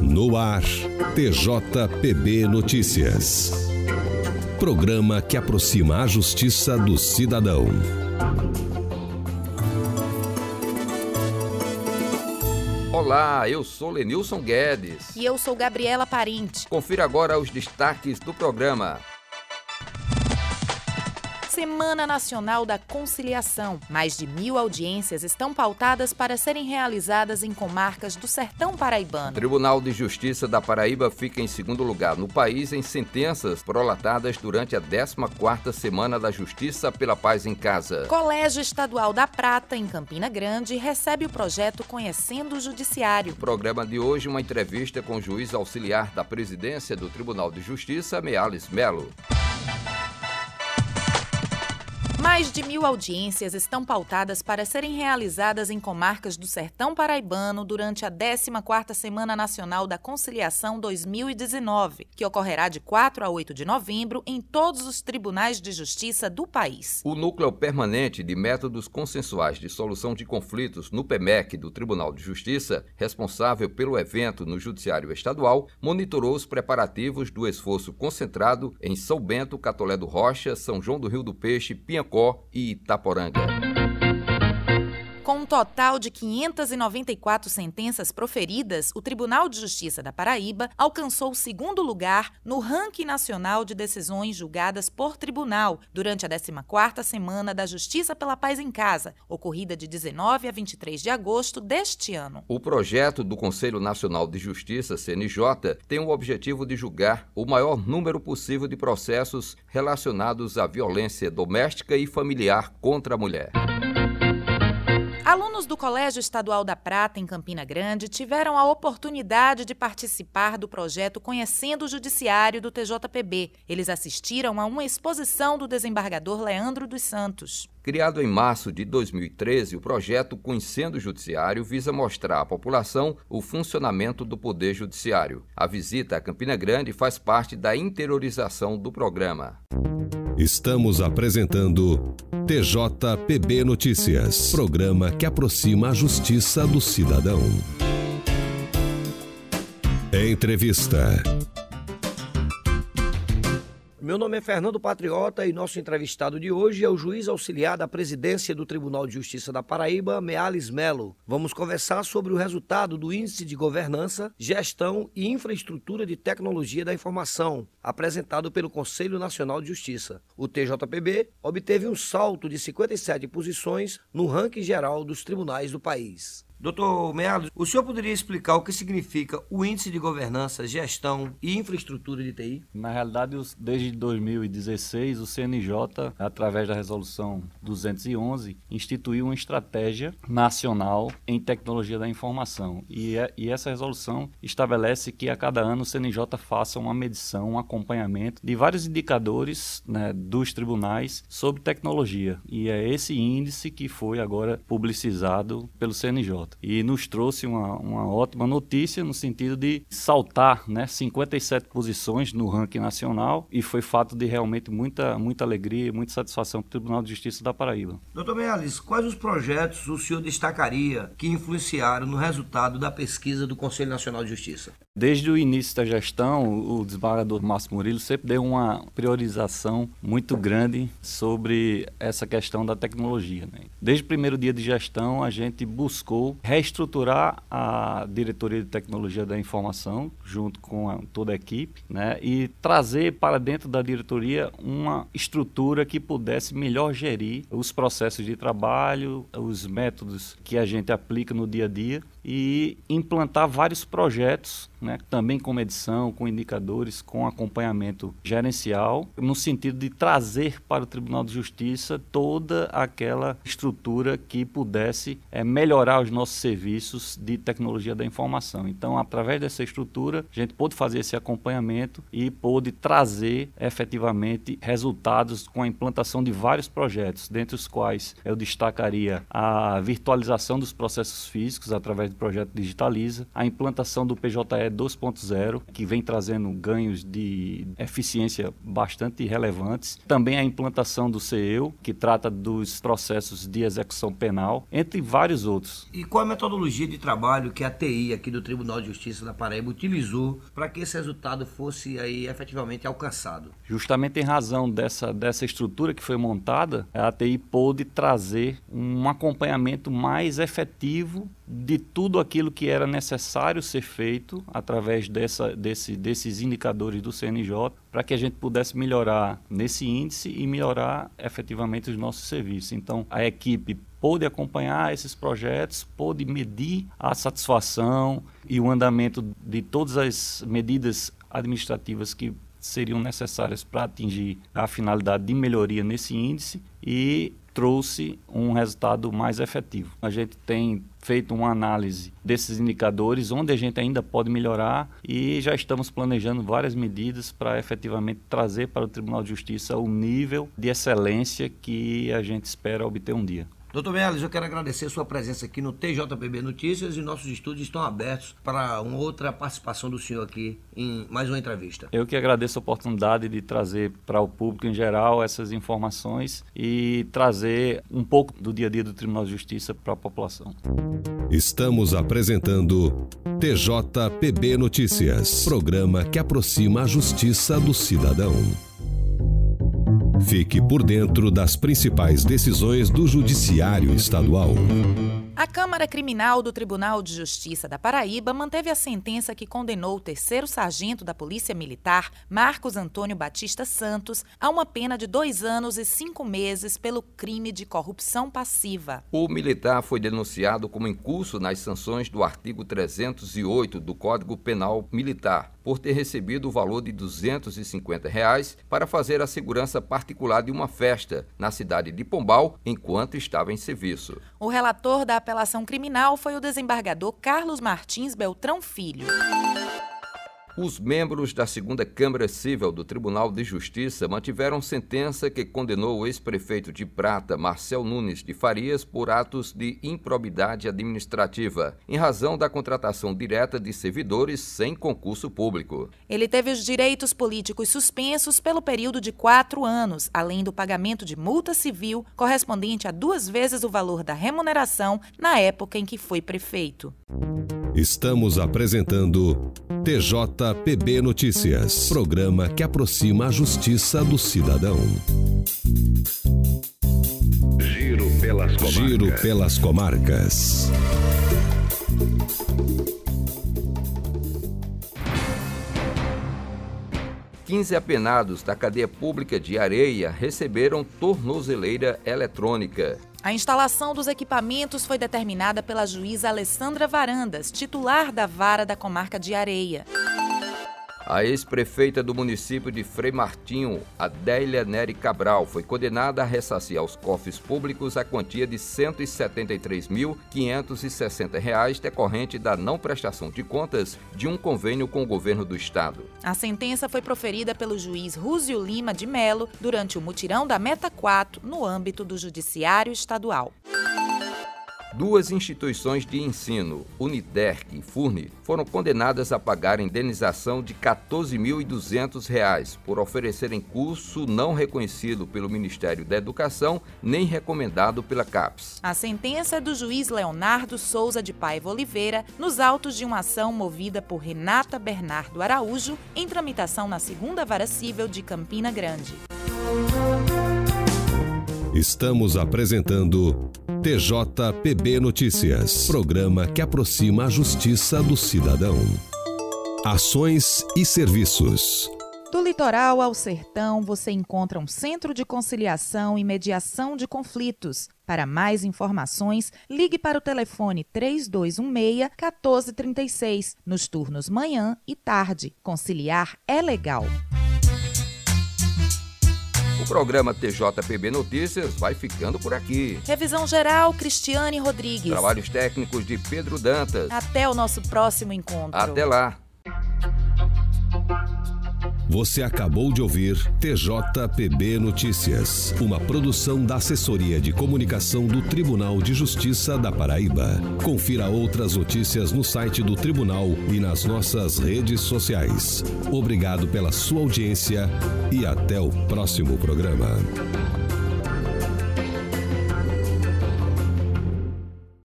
No ar, TJPB Notícias. Programa que aproxima a justiça do cidadão. Olá, eu sou Lenilson Guedes. E eu sou Gabriela Parente. Confira agora os destaques do programa. Semana Nacional da Conciliação. Mais de mil audiências estão pautadas para serem realizadas em comarcas do sertão paraibano. Tribunal de Justiça da Paraíba fica em segundo lugar no país em sentenças prolatadas durante a 14ª Semana da Justiça pela Paz em Casa. Colégio Estadual da Prata, em Campina Grande, recebe o projeto Conhecendo o Judiciário. programa de hoje, uma entrevista com o juiz auxiliar da presidência do Tribunal de Justiça, Meales Melo. Mais de mil audiências estão pautadas para serem realizadas em comarcas do Sertão Paraibano durante a 14ª Semana Nacional da Conciliação 2019, que ocorrerá de 4 a 8 de novembro em todos os tribunais de justiça do país. O Núcleo Permanente de Métodos Consensuais de Solução de Conflitos no PEMEC do Tribunal de Justiça, responsável pelo evento no Judiciário Estadual, monitorou os preparativos do esforço concentrado em São Bento, Catolé do Rocha, São João do Rio do Peixe, E Itaporanga. Com um total de 594 sentenças proferidas, o Tribunal de Justiça da Paraíba alcançou o segundo lugar no ranking nacional de decisões julgadas por tribunal durante a 14ª Semana da Justiça pela Paz em Casa, ocorrida de 19 a 23 de agosto deste ano. O projeto do Conselho Nacional de Justiça, CNJ, tem o objetivo de julgar o maior número possível de processos relacionados à violência doméstica e familiar contra a mulher. Alunos do Colégio Estadual da Prata, em Campina Grande, tiveram a oportunidade de participar do projeto Conhecendo o Judiciário do TJPB. Eles assistiram a uma exposição do desembargador Leandro dos Santos. Criado em março de 2013, o projeto Conhecendo o Judiciário visa mostrar à população o funcionamento do Poder Judiciário. A visita a Campina Grande faz parte da interiorização do programa. Estamos apresentando TJPB Notícias, programa que aproxima a justiça do cidadão. Entrevista. Meu nome é Fernando Patriota e nosso entrevistado de hoje é o juiz auxiliar da presidência do Tribunal de Justiça da Paraíba, Meales Melo. Vamos conversar sobre o resultado do Índice de Governança, Gestão e Infraestrutura de Tecnologia da Informação, apresentado pelo Conselho Nacional de Justiça. O TJPB obteve um salto de 57 posições no ranking geral dos tribunais do país. Doutor Meados, o senhor poderia explicar o que significa o Índice de Governança, Gestão e Infraestrutura de TI? Na realidade, desde 2016, o CNJ, através da Resolução 211, instituiu uma estratégia nacional em tecnologia da informação. E, é, e essa resolução estabelece que a cada ano o CNJ faça uma medição, um acompanhamento de vários indicadores né, dos tribunais sobre tecnologia. E é esse índice que foi agora publicizado pelo CNJ e nos trouxe uma, uma ótima notícia no sentido de saltar né, 57 posições no ranking nacional e foi fato de realmente muita, muita alegria e muita satisfação para o Tribunal de Justiça da Paraíba. Doutor Mealis, quais os projetos o senhor destacaria que influenciaram no resultado da pesquisa do Conselho Nacional de Justiça? Desde o início da gestão, o desembargador Márcio Murilo sempre deu uma priorização muito grande sobre essa questão da tecnologia. Né? Desde o primeiro dia de gestão, a gente buscou reestruturar a diretoria de tecnologia da informação, junto com a, toda a equipe, né? e trazer para dentro da diretoria uma estrutura que pudesse melhor gerir os processos de trabalho, os métodos que a gente aplica no dia a dia e implantar vários projetos, né, também com medição, com indicadores, com acompanhamento gerencial, no sentido de trazer para o Tribunal de Justiça toda aquela estrutura que pudesse é, melhorar os nossos serviços de tecnologia da informação. Então, através dessa estrutura, a gente pôde fazer esse acompanhamento e pôde trazer efetivamente resultados com a implantação de vários projetos, dentre os quais eu destacaria a virtualização dos processos físicos através do projeto Digitaliza, a implantação do PJE 2.0, que vem trazendo ganhos de eficiência bastante relevantes. Também a implantação do CEU, que trata dos processos de execução penal, entre vários outros. E qual a metodologia de trabalho que a TI aqui do Tribunal de Justiça da Paraíba utilizou para que esse resultado fosse aí efetivamente alcançado? Justamente em razão dessa, dessa estrutura que foi montada, a TI pôde trazer um acompanhamento mais efetivo de tudo aquilo que era necessário ser feito através dessa, desse, desses indicadores do CNJ para que a gente pudesse melhorar nesse índice e melhorar efetivamente os nossos serviços. Então, a equipe pôde acompanhar esses projetos, pôde medir a satisfação e o andamento de todas as medidas administrativas que seriam necessárias para atingir a finalidade de melhoria nesse índice e trouxe um resultado mais efetivo. A gente tem feito uma análise desses indicadores, onde a gente ainda pode melhorar e já estamos planejando várias medidas para efetivamente trazer para o Tribunal de Justiça o nível de excelência que a gente espera obter um dia. Doutor Meirelles, eu quero agradecer a sua presença aqui no TJPB Notícias e nossos estúdios estão abertos para uma outra participação do senhor aqui em mais uma entrevista. Eu que agradeço a oportunidade de trazer para o público em geral essas informações e trazer um pouco do dia a dia do Tribunal de Justiça para a população. Estamos apresentando TJPB Notícias, programa que aproxima a justiça do cidadão. Fique por dentro das principais decisões do Judiciário Estadual. A Câmara Criminal do Tribunal de Justiça da Paraíba manteve a sentença que condenou o terceiro sargento da Polícia Militar, Marcos Antônio Batista Santos, a uma pena de dois anos e cinco meses pelo crime de corrupção passiva. O militar foi denunciado como incurso nas sanções do artigo 308 do Código Penal Militar, por ter recebido o valor de 250 reais para fazer a segurança particular de uma festa na cidade de Pombal enquanto estava em serviço. O relator da apelação criminal foi o desembargador Carlos Martins Beltrão Filho. Os membros da segunda Câmara Civil do Tribunal de Justiça mantiveram sentença que condenou o ex-prefeito de Prata, Marcel Nunes de Farias, por atos de improbidade administrativa, em razão da contratação direta de servidores sem concurso público. Ele teve os direitos políticos suspensos pelo período de quatro anos, além do pagamento de multa civil correspondente a duas vezes o valor da remuneração na época em que foi prefeito. Estamos apresentando TJPB Notícias, programa que aproxima a justiça do cidadão. Giro pelas comarcas. Giro pelas comarcas. Quinze apenados da cadeia pública de Areia receberam tornozeleira eletrônica. A instalação dos equipamentos foi determinada pela juíza Alessandra Varandas, titular da vara da comarca de Areia. A ex-prefeita do município de Frei Martinho, Adélia Neri Cabral, foi condenada a ressarcir aos cofres públicos a quantia de R$ 173.560 decorrente da não prestação de contas de um convênio com o governo do estado. A sentença foi proferida pelo juiz Rúzio Lima de Melo durante o mutirão da Meta 4 no âmbito do Judiciário Estadual. Duas instituições de ensino, Uniderc e Furne, foram condenadas a pagar indenização de R$ 14.200 por oferecerem curso não reconhecido pelo Ministério da Educação nem recomendado pela CAPES. A sentença é do juiz Leonardo Souza de Paiva Oliveira, nos autos de uma ação movida por Renata Bernardo Araújo, em tramitação na segunda vara civil de Campina Grande. Estamos apresentando TJPB Notícias, programa que aproxima a justiça do cidadão. Ações e serviços. Do litoral ao sertão, você encontra um centro de conciliação e mediação de conflitos. Para mais informações, ligue para o telefone 3216-1436, nos turnos manhã e tarde. Conciliar é legal. O programa TJPB Notícias vai ficando por aqui. Revisão geral, Cristiane Rodrigues. Trabalhos técnicos de Pedro Dantas. Até o nosso próximo encontro. Até lá. Você acabou de ouvir TJPB Notícias, uma produção da Assessoria de Comunicação do Tribunal de Justiça da Paraíba. Confira outras notícias no site do Tribunal e nas nossas redes sociais. Obrigado pela sua audiência e até o próximo programa.